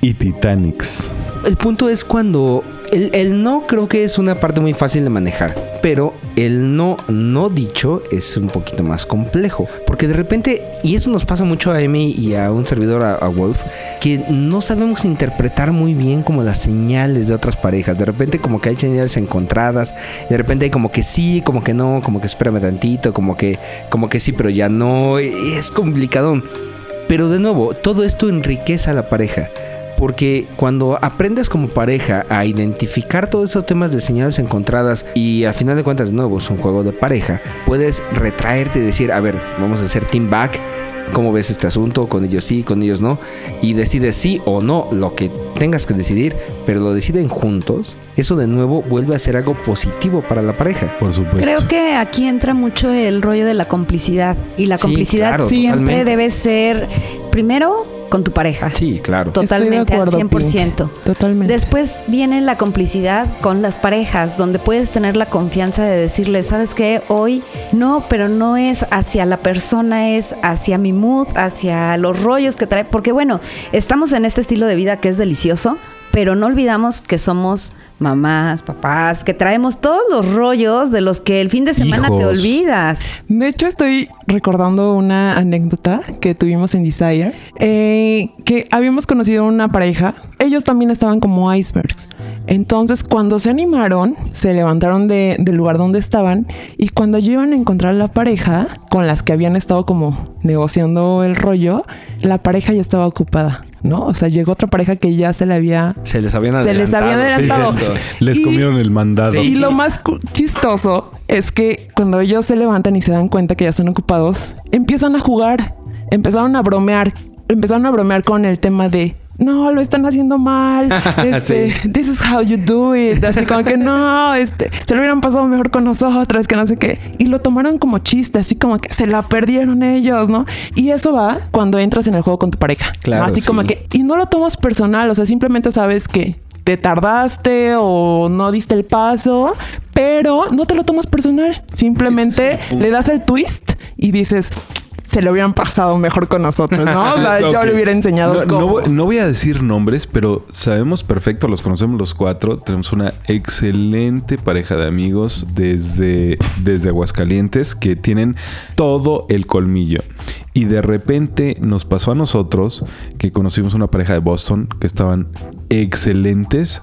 Y Titanics. El punto es cuando el, no creo que es una parte muy fácil de manejar, pero el no no dicho es un poquito más complejo, porque de repente, y eso nos pasa mucho a Emi y a un servidor, a, a Wolf, que no sabemos interpretar muy bien como las señales de otras parejas. De repente como que hay señales encontradas, de repente hay como que sí, como que no, como que espérame tantito, como que, como que sí, pero ya no, es complicado. Pero de nuevo, todo esto enriquece a la pareja. Porque cuando aprendes como pareja a identificar todos esos temas de señales encontradas y al final de cuentas, de nuevo, es un juego de pareja, puedes retraerte y decir, a ver, vamos a hacer team back. ¿Cómo ves este asunto? Con ellos sí, con ellos no. Y decides sí o no lo que tengas que decidir, pero lo deciden juntos. Eso de nuevo vuelve a ser algo positivo para la pareja. Por supuesto. Creo que aquí entra mucho el rollo de la complicidad. Y la Sí, complicidad claro, siempre totalmente. debe ser, primero, con tu pareja. Sí, claro. Totalmente, Estoy de acuerdo, al 100%. Pink. Totalmente. Después viene la complicidad con las parejas, donde puedes tener la confianza de decirle, ¿sabes qué? Hoy no, pero no es hacia la persona, es hacia mi mood, hacia los rollos que trae. Porque bueno, estamos en este estilo de vida que es delicioso, pero no olvidamos que somos mamás, papás, que traemos todos los rollos de los que el fin de semana te olvidas. De hecho, estoy recordando una anécdota que tuvimos en Desire, eh, que habíamos conocido una pareja. Ellos también estaban como icebergs. Entonces, cuando se animaron, se levantaron de- del lugar donde estaban y cuando iban a encontrar la pareja con las que habían estado como negociando el rollo, la pareja ya estaba ocupada, ¿no? O sea, llegó otra pareja que ya se le había Se les habían Se les adelantado. habían. Les Y- comieron el mandado. y lo más chistoso es que cuando ellos se levantan y se dan cuenta que ya están ocupados, empiezan a jugar, empezaron a bromear, empezaron a bromear con el tema de no, lo están haciendo mal. Este, This is how you do it. Así como que no, este, se lo hubieran pasado mejor con nosotras, que no sé qué. Y lo tomaron como chiste, así como que se la perdieron ellos, ¿no? Y eso va cuando entras en el juego con tu pareja. Claro, Así como que, y no lo tomas personal, o sea, simplemente sabes que te tardaste o no diste el paso, pero no te lo tomas personal. Simplemente le das el twist y dices, se lo hubieran pasado mejor con nosotros, ¿no? O sea, yo le hubiera enseñado No, no cómo. no voy a decir nombres, pero sabemos perfecto, los conocemos los cuatro. Tenemos una excelente pareja de amigos desde, desde Aguascalientes que tienen todo el colmillo. Y de repente nos pasó a nosotros que conocimos una pareja de Boston que estaban excelentes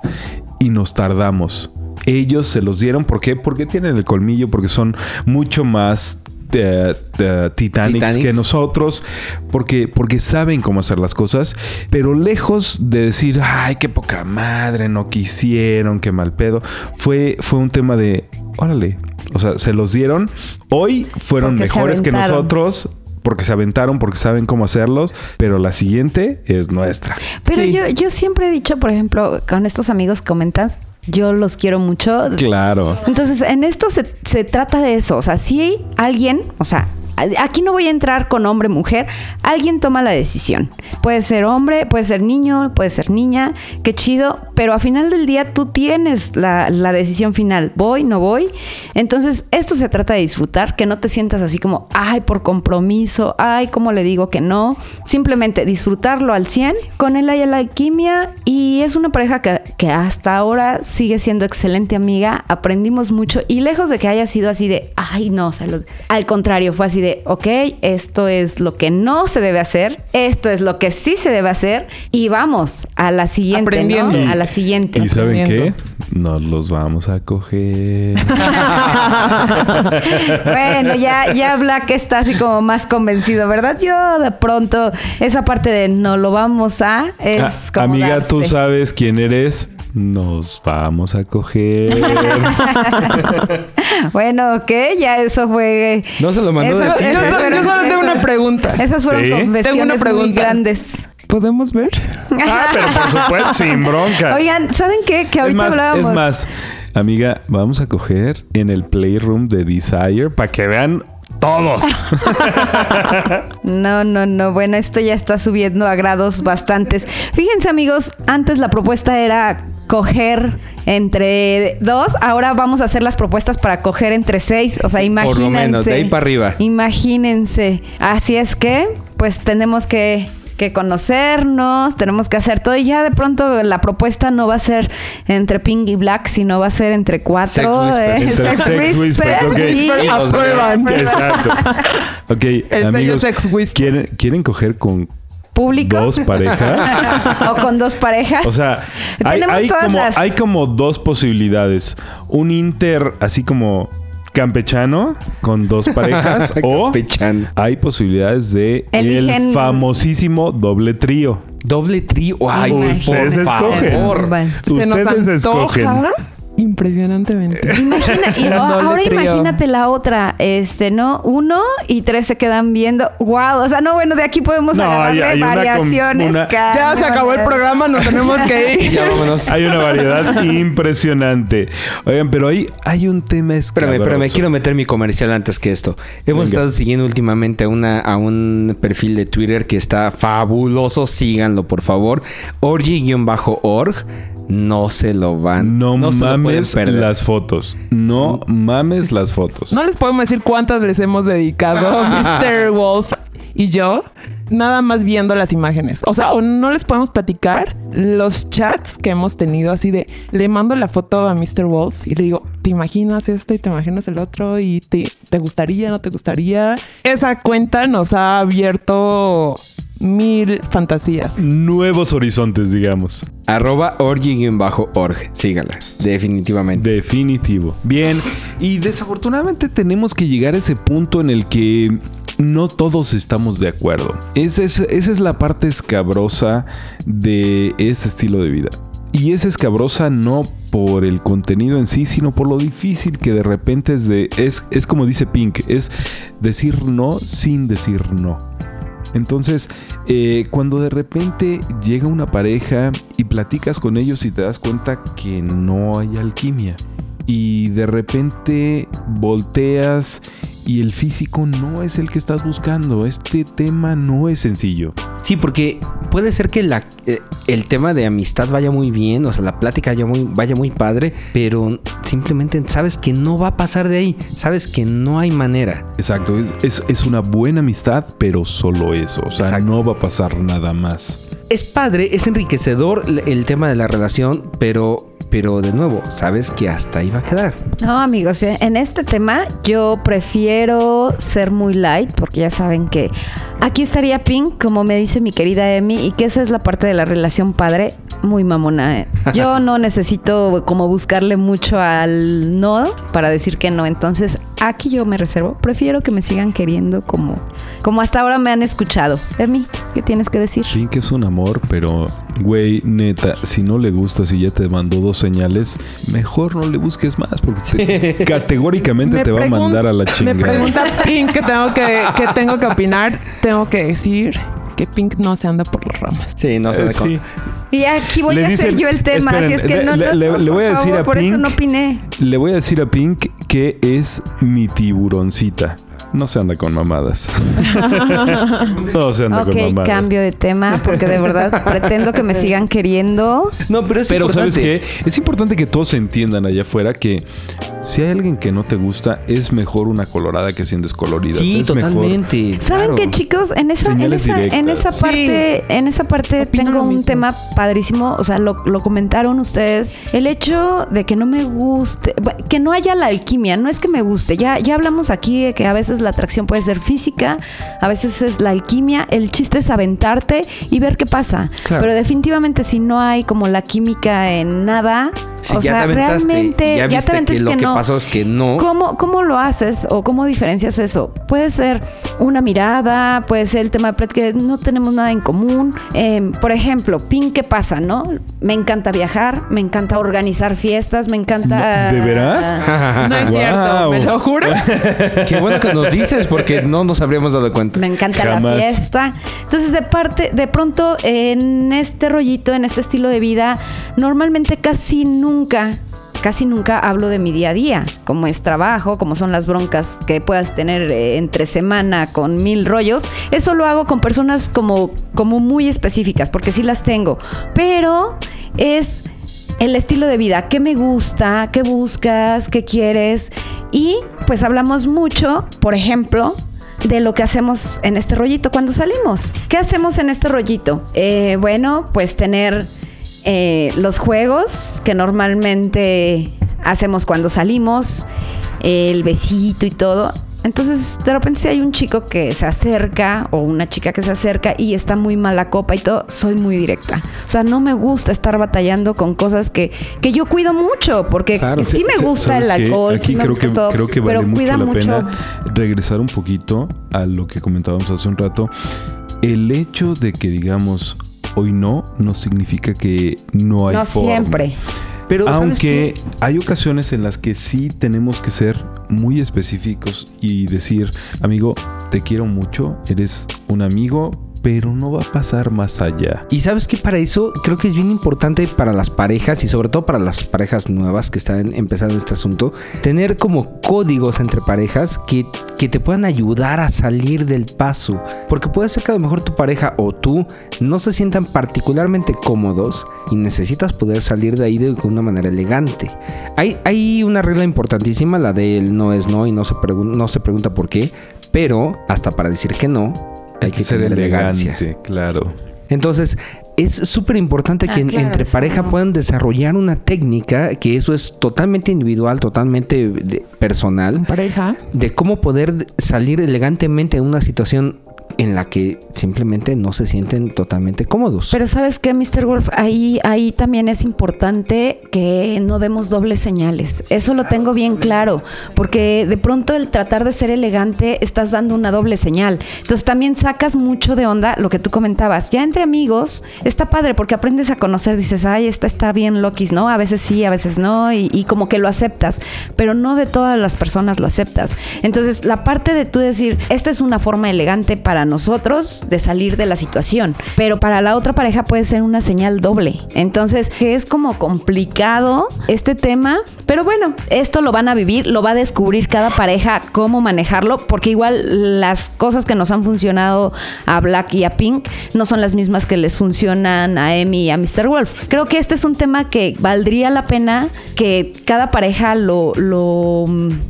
y nos tardamos. Ellos se los dieron, ¿por qué? Porque tienen el colmillo, porque son mucho más eh, eh, Titanics, Titanics. que nosotros, porque, porque saben cómo hacer las cosas, pero lejos de decir, ay, qué poca madre, no quisieron, qué mal pedo, fue, fue un tema de, órale, o sea, se los dieron. Hoy fueron Porque mejores que nosotros. Porque se aventaron, porque saben cómo hacerlos, pero la siguiente es nuestra. Pero Sí. yo, yo siempre he dicho, por ejemplo, con estos amigos que comentas, yo los quiero mucho. Claro. Entonces, en esto se, se trata de eso. O sea, si alguien, o sea, aquí no voy a entrar con hombre, mujer, alguien toma la decisión. Puede ser hombre, puede ser niño, puede ser niña, qué chido, pero a final del día tú tienes la, decisión final, voy, no voy. Entonces, esto se trata de disfrutar, que no te sientas así como, ay, por compromiso, ay, ¿cómo le digo que no? Simplemente disfrutarlo al 100. Con él hay la alquimia y es una pareja que, que hasta ahora sigue siendo excelente amiga. Aprendimos mucho y lejos de que haya sido así de, ay, no, o los- al contrario, fue así de, ok, esto es lo que no se debe hacer, esto es lo que sí se debe hacer y vamos a la siguiente. A la siguiente. ¿Y saben qué? Nos los vamos a coger. bueno, ya, ya Black está así como más convencido, ¿verdad? Yo de pronto, esa parte de no lo vamos a, es Ah, como amiga, tú sabes quién eres. Nos vamos a coger. Bueno, ok, ya eso fue. No se lo mandó decir. Yo, esas yo solo tengo una pregunta. Esas fueron ¿Sí? Confesiones muy grandes. ¿Podemos ver? ah, pero por supuesto, sin bronca. Oigan, ¿saben qué? Que es ahorita más, hablábamos. es más, amiga, vamos a coger en el Playroom de Desire para que vean todos. No, no, no. Bueno, esto ya está subiendo a grados bastantes. Fíjense, amigos, antes la propuesta era coger entre dos. Ahora vamos a hacer las propuestas para coger entre seis. O sea, Por imagínense. lo menos, de ahí para arriba. Imagínense. Así es que, pues tenemos que que conocernos, tenemos que hacer todo y ya de pronto la propuesta no va a ser entre Pink y Black, sino va a ser entre cuatro. Sex whispers. ¿eh? Entre sex whispers, aprueban. Exacto. Ok, sello amigos, sex. ¿quieren, ¿quieren coger con público. dos parejas? o con dos parejas. O sea, hay, Tenemos hay todas como, las- hay como dos posibilidades. Un inter así como campechano con dos parejas o Campechano. hay posibilidades de Eligen- el famosísimo doble trío. Doble trío. Ay, Ustedes por escogen. favor. Bueno. Se nos Ustedes escogen. Impresionantemente. Imagina, y ahora trío. imagínate la otra, este, ¿no? Uno y tres se quedan viendo. Wow, o sea, no, bueno, de aquí podemos No, agarrarle hay- hay variaciones. una- Ya se acabó el programa, nos tenemos que ir. Ya vámonos. Hay una variedad impresionante. Oigan, pero ahí hay un tema Espérame, espérame, escabroso. quiero meter mi comercial antes que esto. Hemos Venga. estado siguiendo últimamente a, una, a un perfil de Twitter que está fabuloso. Síganlo, por favor. Orgy-org. No se lo van. No, se lo pueden mames las fotos. No mames las fotos. No les podemos decir cuántas les hemos dedicado, Mr. Wolf y yo, nada más viendo las imágenes. O sea, o no les podemos platicar los chats que hemos tenido así de, le mando la foto a Mr. Wolf y le digo, ¿te imaginas esto y te imaginas el otro? ¿Y te, te gustaría, no te gustaría? Esa cuenta nos ha abierto mil fantasías. Nuevos horizontes, digamos. Arroba orgy-org. Sígala. Definitivamente. Definitivo. Bien, y desafortunadamente tenemos que llegar a ese punto en el que no todos estamos de acuerdo. Esa es, esa es la parte escabrosa de este estilo de vida. Y es escabrosa no por el contenido en sí, sino por lo difícil que de repente es de. Es, es como dice Pink, es decir no sin decir no. Entonces, eh, cuando de repente llega una pareja y platicas con ellos y te das cuenta que no hay alquimia. Y de repente volteas y el físico no es el que estás buscando. Este tema no es sencillo. Sí, porque puede ser que la, eh, el tema de amistad vaya muy bien, o sea, la plática vaya muy, vaya muy padre, pero simplemente sabes que no va a pasar de ahí, sabes que no hay manera. Exacto, es, es- es una buena amistad, pero solo eso. O sea, Exacto. no va a pasar nada más. es padre, es enriquecedor el- el tema de la relación, pero, pero de nuevo, sabes que hasta ahí va a quedar. No, amigos, eh, en este tema yo prefiero ser muy light porque ya saben que aquí estaría Pink, como me dice mi querida Emi, y que esa es la parte de la relación padre muy mamona. eh. Yo no necesito como buscarle mucho al no para decir que no, entonces aquí yo me reservo. Prefiero que me sigan queriendo como, como hasta ahora me han escuchado. Emi, ¿qué tienes que decir? Pink es un amor, pero, güey, neta, si no le gusta, si ya te mandó dos señales, mejor no le busques más, porque te- categóricamente Me te va a mandar a la Me chingada. pregunta Pink que tengo que, que tengo que opinar. Tengo que decir que Pink no se anda por las ramas. Sí, no sé. Eh, sí. Y aquí voy Le a hacer yo el tema, esperen, así es que le- no, le- no, le- no, le voy a por decir favor, a por eso no opiné. Le voy a decir a Pink que es mi tiburoncita. No se anda con mamadas. no se anda con Ok, mamadas. cambio de tema porque de verdad pretendo que me sigan queriendo. No, pero es Pero importante. ¿sabes qué? Es importante que todos entiendan allá afuera que si hay alguien que no te gusta, es mejor una colorada que sin descolorida. Sí, es mejor. totalmente. ¿Saben claro. qué, chicos? En esa, en esa, en esa Sí. parte, en esa parte Opino tengo un mismo. tema padrísimo. O sea, lo, lo comentaron ustedes. El hecho de que no me guste, que no haya la alquimia, no es que me guste. Ya, ya hablamos aquí de que a veces la atracción puede ser física, a veces es la alquimia. El chiste es aventarte y ver qué pasa. Claro. Pero definitivamente si no hay como la química en nada, Si o ya sea, te aventaste, realmente ya ya, te aventaste que lo que, que no. pasó es que no. ¿Cómo, ¿Cómo lo haces o cómo diferencias eso? Puede ser una mirada, puede ser el tema de que no tenemos nada en común. Eh, por ejemplo, Pin, ¿qué pasa, no? Me encanta viajar, me encanta organizar fiestas, me encanta... ¿De veras? No es cierto. ¿me lo juro? Qué bueno que nos dices porque no nos habríamos dado cuenta. Me encanta Jamás. la fiesta. Entonces, de parte, de pronto, en este rollito, en este estilo de vida, normalmente casi nunca, casi nunca hablo de mi día a día, como es trabajo, como son las broncas que puedas tener eh, entre semana con mil rollos. Eso lo hago con personas como, como muy específicas, porque sí las tengo. Pero es el estilo de vida, qué me gusta, qué buscas, qué quieres. Y pues hablamos mucho, por ejemplo, de lo que hacemos en este rollito cuando salimos. ¿Qué hacemos en este rollito? Eh, bueno, pues tener eh, los juegos que normalmente hacemos cuando salimos, el besito y todo. Entonces, de repente, si hay un chico que se acerca o una chica que se acerca y está muy mala copa y todo, soy muy directa. O sea, no me gusta estar batallando con cosas que, que yo cuido mucho, porque Claro. sí me gusta el alcohol, Aquí sí me creo gusta que, todo, creo que vale pero mucho cuida la mucho. pena regresar un poquito a lo que comentábamos hace un rato. El hecho de que digamos hoy no, no significa que no hay No forma. siempre. Pero ¿sabes Aunque qué? hay ocasiones en las que sí tenemos que ser muy específicos y decir, amigo, te quiero mucho, eres un amigo, pero no va a pasar más allá. Y sabes que para eso creo que es bien importante para las parejas y sobre todo para las parejas nuevas que están empezando este asunto, tener como códigos entre parejas que, que te puedan ayudar a salir del paso. Porque puede ser que a lo mejor tu pareja o tú no se sientan particularmente cómodos y necesitas poder salir de ahí de una manera elegante. Hay, hay una regla importantísima, la del no es no y no se, no se pregunta por qué, pero hasta para decir que no hay que, ser tener elegancia. elegante, claro. Entonces, es súper importante Ah, que claro, entre pareja puedan desarrollar una técnica, que eso es totalmente individual, totalmente personal, Pareja. de cómo poder salir elegantemente de una situación en la que simplemente no se sienten totalmente cómodos. Pero sabes qué, Mr. Wolf, ahí, ahí también es importante que no demos dobles señales. Eso lo tengo bien claro, porque de pronto el tratar de ser elegante estás dando una doble señal. Entonces también sacas mucho de onda lo que tú comentabas. Ya entre amigos está padre porque aprendes a conocer, dices, ay, esta está bien loquis, ¿no? A veces sí, a veces no, y, y como que lo aceptas, pero no de todas las personas lo aceptas. Entonces la parte de tú decir, esta es una forma elegante para nosotros de salir de la situación, pero para la otra pareja puede ser una señal doble. Entonces, que es como complicado este tema, pero bueno, esto lo van a vivir, lo va a descubrir cada pareja cómo manejarlo, porque igual las cosas que nos han funcionado a Black y a Pink no son las mismas que les funcionan a Emi y a Mr. Wolf. Creo que este es un tema que valdría la pena que cada pareja lo, lo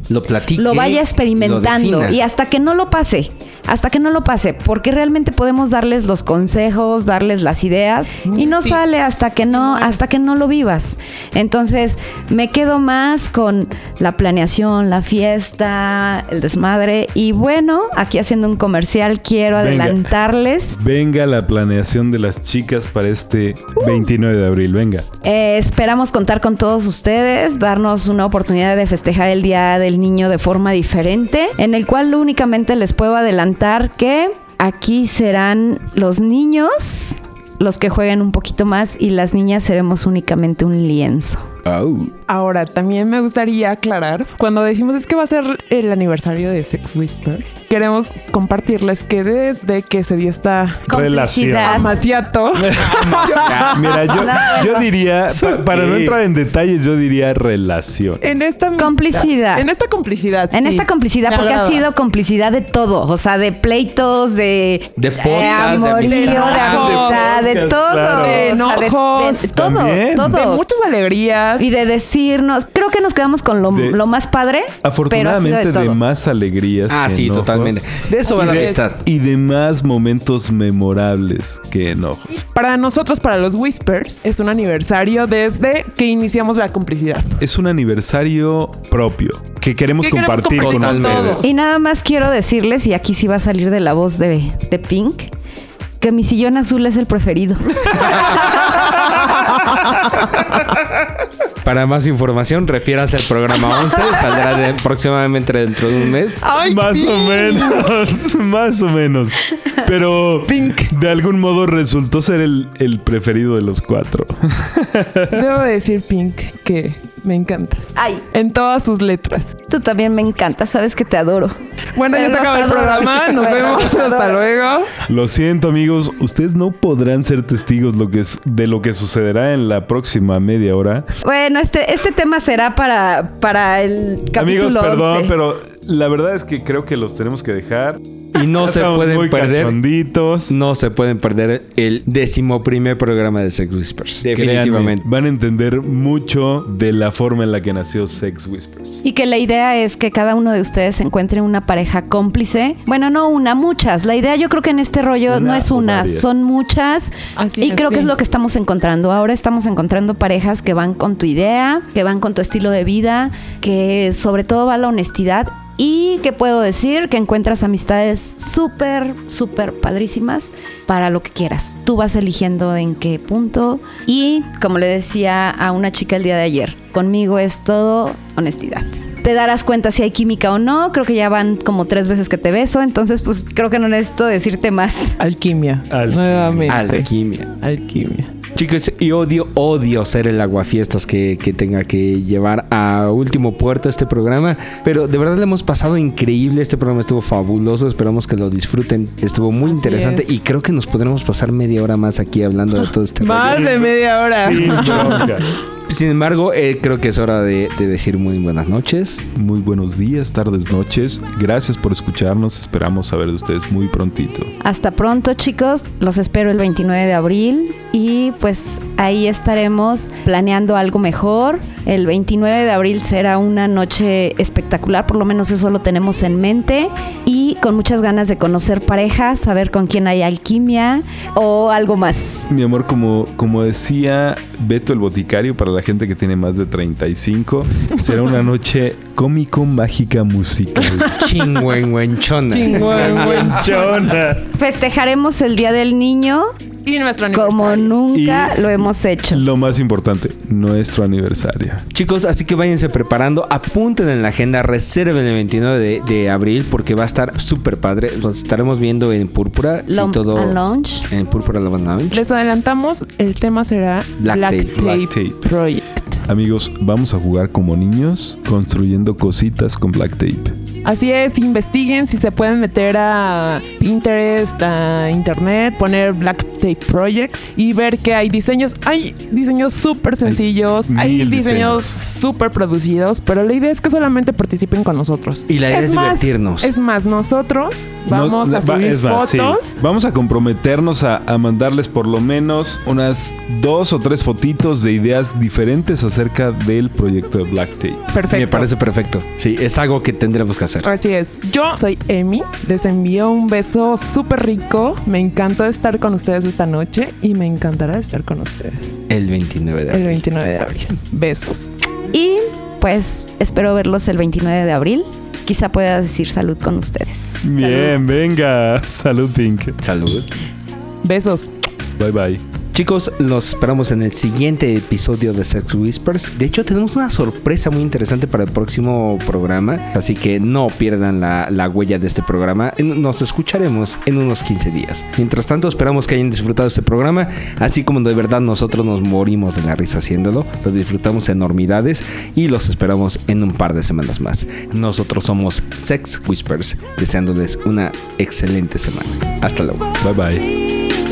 lo platique. lo vaya experimentando lo y hasta que no lo pase, hasta que no lo pase hace, porque realmente podemos darles los consejos, darles las ideas y no Sí. sale hasta que no hasta que no lo vivas. Entonces, me quedo más con la planeación, la fiesta, el desmadre y bueno, aquí haciendo un comercial quiero Venga. adelantarles Venga la planeación de las chicas para este 29 de abril. Venga. Eh, esperamos contar con todos ustedes, darnos una oportunidad de festejar el Día del Niño de forma diferente, en el cual únicamente les puedo adelantar que aquí serán los niños los que jueguen un poquito más y las niñas seremos únicamente un lienzo. Ahora, también me gustaría aclarar, cuando decimos es que va a ser el aniversario de Sex Whispers, queremos compartirles que desde que se dio esta Complicidad. amaciato, Mira, yo, yo diría, pa- para no entrar en detalles, yo diría relación. en esta Complicidad. En esta complicidad. En sí. esta complicidad, porque ha sido complicidad de todo, o sea, de pleitos, de, De podcast, de amorío, de amistad. amistad, de De todo, o sea, de- Enojos. de todo, También. todo. de muchas alegrías. Y de decirnos, creo que nos quedamos con lo, De- lo más padre. Afortunadamente pero de, más alegrías. Ah, que sí, enojos. totalmente. De eso va Y la de- amistad. Y de más momentos memorables que enojos. Para nosotros, para los Whispers, es un aniversario desde que iniciamos la complicidad. Es un aniversario propio que queremos Que queremos compartir con con ustedes. todos. Y nada más quiero decirles, y aquí sí va a salir de la voz de, de Pink, que mi sillón azul es el preferido. Para más información, refiérase al programa 11. Saldrá de- próximamente dentro de un mes. más o menos, más o menos. Pero de algún modo resultó ser el, el preferido de los cuatro. Debo decir, Pink, que me encantas. Ay, En todas sus letras. tú también me encanta, sabes que te adoro. Bueno, ya se acaba el programa. Nos Bueno, vemos. Hasta adoro. luego. Lo siento amigos, ustedes no podrán ser testigos lo que es, de lo que sucederá en la próxima media hora. Bueno, este, este tema será para, para el capítulo amigos, perdón, 11. pero la verdad es que creo que los tenemos que dejar. Y no se pueden muy perder. cachonditos. No se pueden perder el decimoprimer programa de Sex Whispers. Definitivamente. Créanme, van a entender mucho de la forma en la que nació Sex Whispers. Y que la idea es que cada uno de ustedes encuentre una pareja cómplice. Bueno, no una, muchas. La idea yo creo que en este rollo Una no es una, varias. son muchas. Así y es, creo que es lo que estamos encontrando. Ahora estamos encontrando parejas que van con tu idea, que van con tu estilo de vida, que sobre todo va la honestidad. Y que puedo decir que encuentras amistades súper, súper padrísimas para lo que quieras. Tú vas eligiendo en qué punto. Y como le decía a una chica el día de ayer, conmigo es todo honestidad. Te darás cuenta si hay química o no. Creo que ya van como tres veces que te beso. Entonces, pues creo que no necesito decirte más. Alquimia. Alquimia. Nuevamente. Alquimia. Alquimia. Chicos, y odio, odio ser el aguafiestas que, que tenga que llevar a último puerto este programa. Pero de verdad le hemos pasado increíble. Este programa estuvo fabuloso. Esperamos que lo disfruten. Estuvo muy Así interesante. es. Y creo que nos podremos pasar media hora más aquí hablando de todo este Más rollo. de media hora. Bronca. Sin embargo, eh, creo que es hora de, de decir muy buenas noches. Muy buenos días, tardes, noches. Gracias por escucharnos. Esperamos saber de ustedes muy prontito. Hasta pronto, chicos. Los espero el 29 de abril. Y pues ahí estaremos planeando algo mejor. El 29 de abril será una noche espectacular. Por lo menos eso lo tenemos en mente. Y con muchas ganas de conocer parejas, saber con quién hay alquimia o algo más. Mi amor, como, como decía Beto el Boticario, para la gente que tiene más de 35, será una noche cómico, mágica, musical. Chingüengüenchona. Chona. Festejaremos el Día del Niño Y nuestro como aniversario. nunca Y- lo hemos hecho. Lo más importante, nuestro aniversario. Chicos, así que váyanse preparando, apunten en la agenda, reserven el 29 de, de abril porque va a estar súper padre. Los estaremos viendo en Púrpura. sí, Lo- todo launch. en Púrpura Love Lounge. Les adelantamos, el tema será Black Black, Tape. Tape, Black Tape. Project. Amigos, vamos a jugar como niños, construyendo cositas con black tape. Así es, investiguen si se pueden meter a Pinterest, a internet, poner Black Tape Project y ver que hay diseños. Hay diseños súper sencillos, hay, diseños súper producidos, pero la idea es que solamente participen con nosotros. Y la idea es más, divertirnos. Es más, nosotros vamos No, a subir sí. fotos. Vamos a comprometernos a, a mandarles por lo menos unas dos o tres fotitos de ideas diferentes acerca del proyecto de Black Tape. Perfecto. Me parece perfecto. Sí, es algo que tendremos que hacer. Así es. Yo soy Emi. Les envío un beso súper rico. Me encantó estar con ustedes esta noche y me encantará estar con ustedes El 29 de el abril. 29 de abril. Besos. Y pues espero verlos el 29 de abril. Quizá pueda decir salud con ustedes. Bien, venga. Salud, Pink. Salud. Besos. Bye bye. Chicos, los esperamos en el siguiente episodio de Sex Whispers. De hecho, tenemos una sorpresa muy interesante para el próximo programa, así que no pierdan la, la huella de este programa. Nos escucharemos en unos 15 días. Mientras tanto, esperamos que hayan disfrutado este programa, así como de verdad nosotros nos morimos de la risa haciéndolo. Los disfrutamos enormidades y los esperamos en un par de semanas más. Nosotros somos Sex Whispers, deseándoles una excelente semana. Hasta luego. Bye bye.